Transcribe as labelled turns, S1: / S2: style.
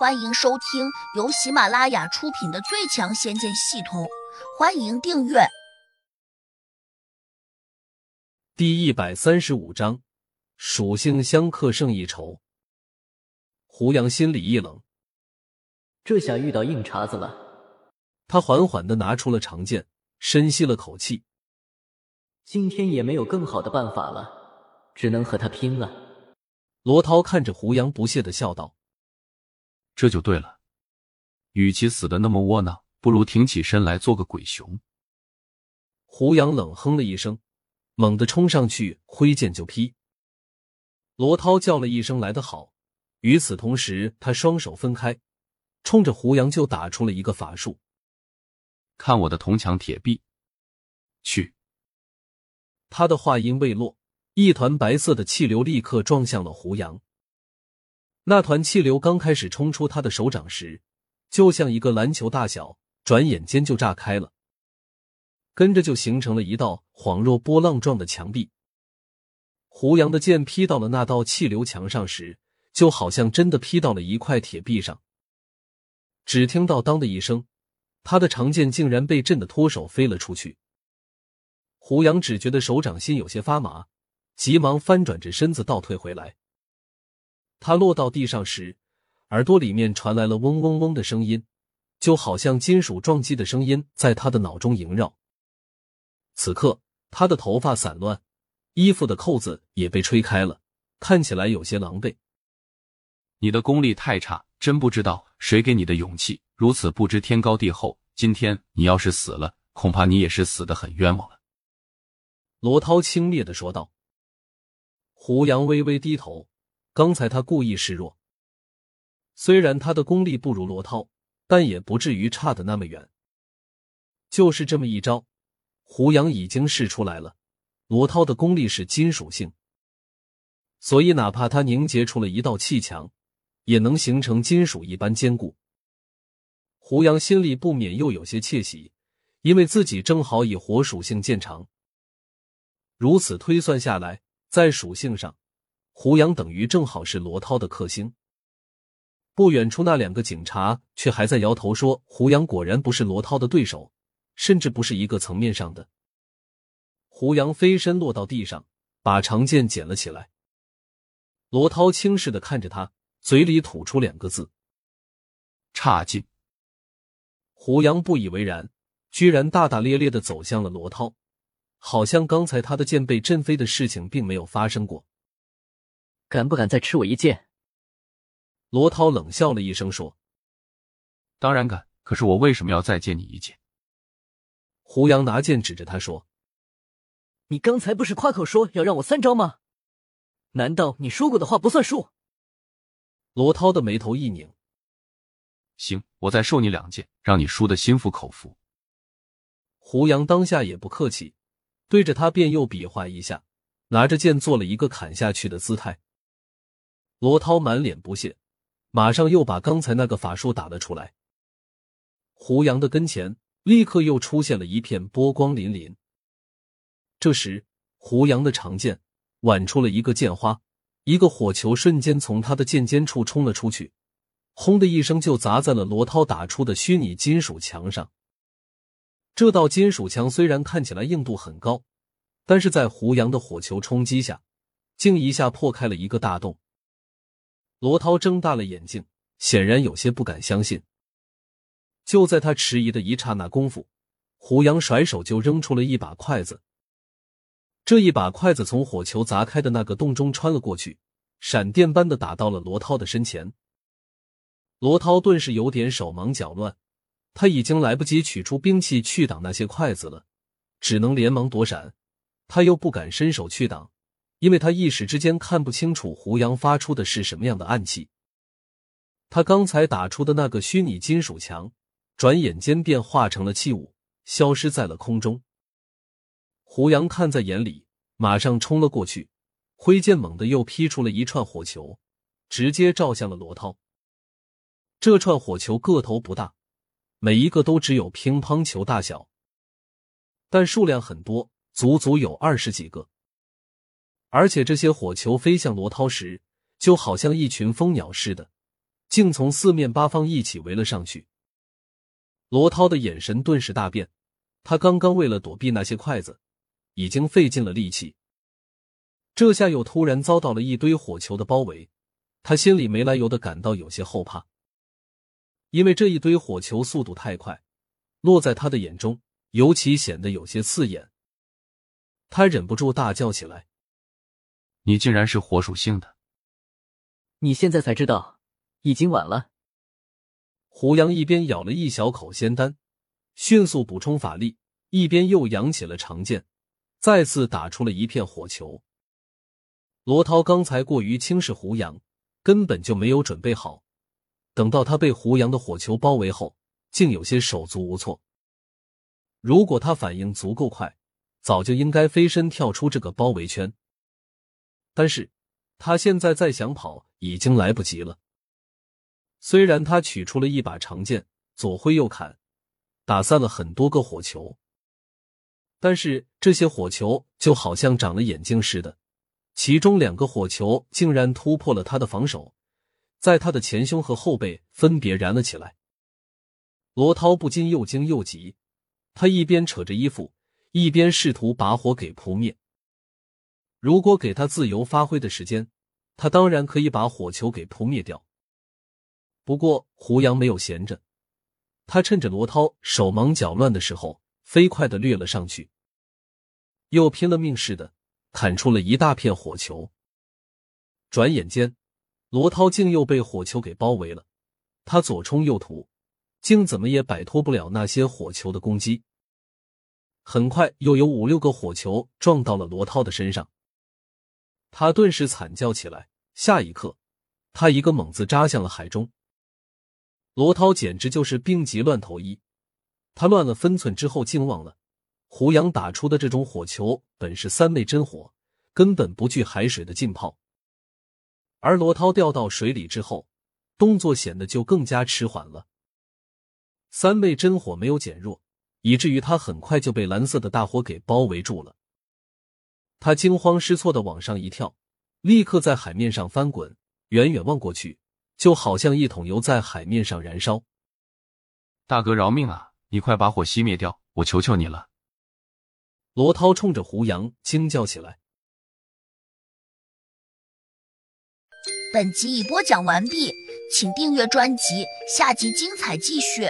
S1: 欢迎收听由喜马拉雅出品的《最强仙剑系统》，欢迎订阅。
S2: 第一百三十五章，属性相克胜一筹。胡杨心里一冷，
S3: 这下遇到硬茬子了。
S2: 他缓缓的拿出了长剑，深吸了口气。
S3: 今天也没有更好的办法了，只能和他拼了。
S2: 罗涛看着胡杨，不屑的笑道。
S4: 这就对了，与其死的那么窝囊，不如挺起身来做个鬼雄。
S2: 胡杨冷哼了一声，猛地冲上去，挥剑就劈。罗涛叫了一声“来得好”，与此同时，他双手分开，冲着胡杨就打出了一个法术。
S4: 看我的铜墙铁壁！去！
S2: 他的话音未落，一团白色的气流立刻撞向了胡杨。那团气流刚开始冲出他的手掌时，就像一个篮球大小，转眼间就炸开了，跟着就形成了一道恍若波浪状的墙壁。胡杨的剑劈到了那道气流墙上时，就好像真的劈到了一块铁壁上。只听到“当”的一声，他的长剑竟然被震得脱手飞了出去。胡杨只觉得手掌心有些发麻，急忙翻转着身子倒退回来。他落到地上时，耳朵里面传来了嗡嗡嗡的声音，就好像金属撞击的声音在他的脑中萦绕。此刻，他的头发散乱，衣服的扣子也被吹开了，看起来有些狼狈。
S4: 你的功力太差，真不知道谁给你的勇气，如此不知天高地厚。今天你要是死了，恐怕你也是死的很冤枉了。”
S2: 罗涛轻蔑的说道。胡杨微微低头。刚才他故意示弱，虽然他的功力不如罗涛，但也不至于差的那么远。就是这么一招，胡杨已经试出来了。罗涛的功力是金属性，所以哪怕他凝结出了一道气墙，也能形成金属一般坚固。胡杨心里不免又有些窃喜，因为自己正好以火属性见长。如此推算下来，在属性上。胡杨等于正好是罗涛的克星。不远处那两个警察却还在摇头说：“胡杨果然不是罗涛的对手，甚至不是一个层面上的。”胡杨飞身落到地上，把长剑捡了起来。罗涛轻视的看着他，嘴里吐出两个字：“
S4: 差劲。”
S2: 胡杨不以为然，居然大大咧咧的走向了罗涛，好像刚才他的剑被震飞的事情并没有发生过。
S3: 敢不敢再吃我一剑？
S2: 罗涛冷笑了一声说：“
S4: 当然敢，可是我为什么要再借你一剑？”
S2: 胡杨拿剑指着他说：“
S3: 你刚才不是夸口说要让我三招吗？难道你说过的话不算数？”
S2: 罗涛的眉头一拧：“
S4: 行，我再授你两剑，让你输的心服口服。”
S2: 胡杨当下也不客气，对着他便又比划一下，拿着剑做了一个砍下去的姿态。罗涛满脸不屑，马上又把刚才那个法术打了出来。胡杨的跟前立刻又出现了一片波光粼粼。这时，胡杨的长剑挽出了一个剑花，一个火球瞬间从他的剑尖处冲了出去，轰的一声就砸在了罗涛打出的虚拟金属墙上。这道金属墙虽然看起来硬度很高，但是在胡杨的火球冲击下，竟一下破开了一个大洞。罗涛睁大了眼睛，显然有些不敢相信。就在他迟疑的一刹那功夫，胡杨甩手就扔出了一把筷子。这一把筷子从火球砸开的那个洞中穿了过去，闪电般的打到了罗涛的身前。罗涛顿时有点手忙脚乱，他已经来不及取出兵器去挡那些筷子了，只能连忙躲闪。他又不敢伸手去挡。因为他一时之间看不清楚胡杨发出的是什么样的暗器，他刚才打出的那个虚拟金属墙，转眼间便化成了器物，消失在了空中。胡杨看在眼里，马上冲了过去，挥剑猛地又劈出了一串火球，直接照向了罗涛。这串火球个头不大，每一个都只有乒乓球大小，但数量很多，足足有二十几个。而且这些火球飞向罗涛时，就好像一群蜂鸟似的，竟从四面八方一起围了上去。罗涛的眼神顿时大变，他刚刚为了躲避那些筷子，已经费尽了力气，这下又突然遭到了一堆火球的包围，他心里没来由的感到有些后怕，因为这一堆火球速度太快，落在他的眼中尤其显得有些刺眼。他忍不住大叫起来：“
S4: 你竟然是火属性的！
S3: 你现在才知道，已经晚了。”
S2: 胡杨一边咬了一小口仙丹，迅速补充法力，一边又扬起了长剑，再次打出了一片火球。罗涛刚才过于轻视胡杨，根本就没有准备好。等到他被胡杨的火球包围后，竟有些手足无措。如果他反应足够快，早就应该飞身跳出这个包围圈。但是，他现在再想跑，已经来不及了。虽然他取出了一把长剑，左挥右砍，打散了很多个火球，但是这些火球就好像长了眼睛似的，其中两个火球竟然突破了他的防守，在他的前胸和后背分别燃了起来。罗涛不禁又惊又急，他一边扯着衣服，一边试图把火给扑灭。如果给他自由发挥的时间，他当然可以把火球给扑灭掉。不过胡杨没有闲着，他趁着罗涛手忙脚乱的时候，飞快的掠了上去，又拼了命似的砍出了一大片火球。转眼间，罗涛竟又被火球给包围了，他左冲右突，竟怎么也摆脱不了那些火球的攻击。很快，又有五六个火球撞到了罗涛的身上，他顿时惨叫起来。下一刻，他一个猛子扎向了海中。罗涛简直就是病急乱投医，他乱了分寸之后，竟忘了胡杨打出的这种火球本是三昧真火，根本不惧海水的浸泡。而罗涛掉到水里之后，动作显得就更加迟缓了。三昧真火没有减弱，以至于他很快就被蓝色的大火给包围住了。他惊慌失措的往上一跳，立刻在海面上翻滚，远远望过去。就好像一桶油在海面上燃烧。
S4: 大哥饶命啊！你快把火熄灭掉，我求求你了！
S2: 罗涛冲着胡杨惊叫起来。
S1: 本集已播讲完毕，请订阅专辑，下集精彩继续。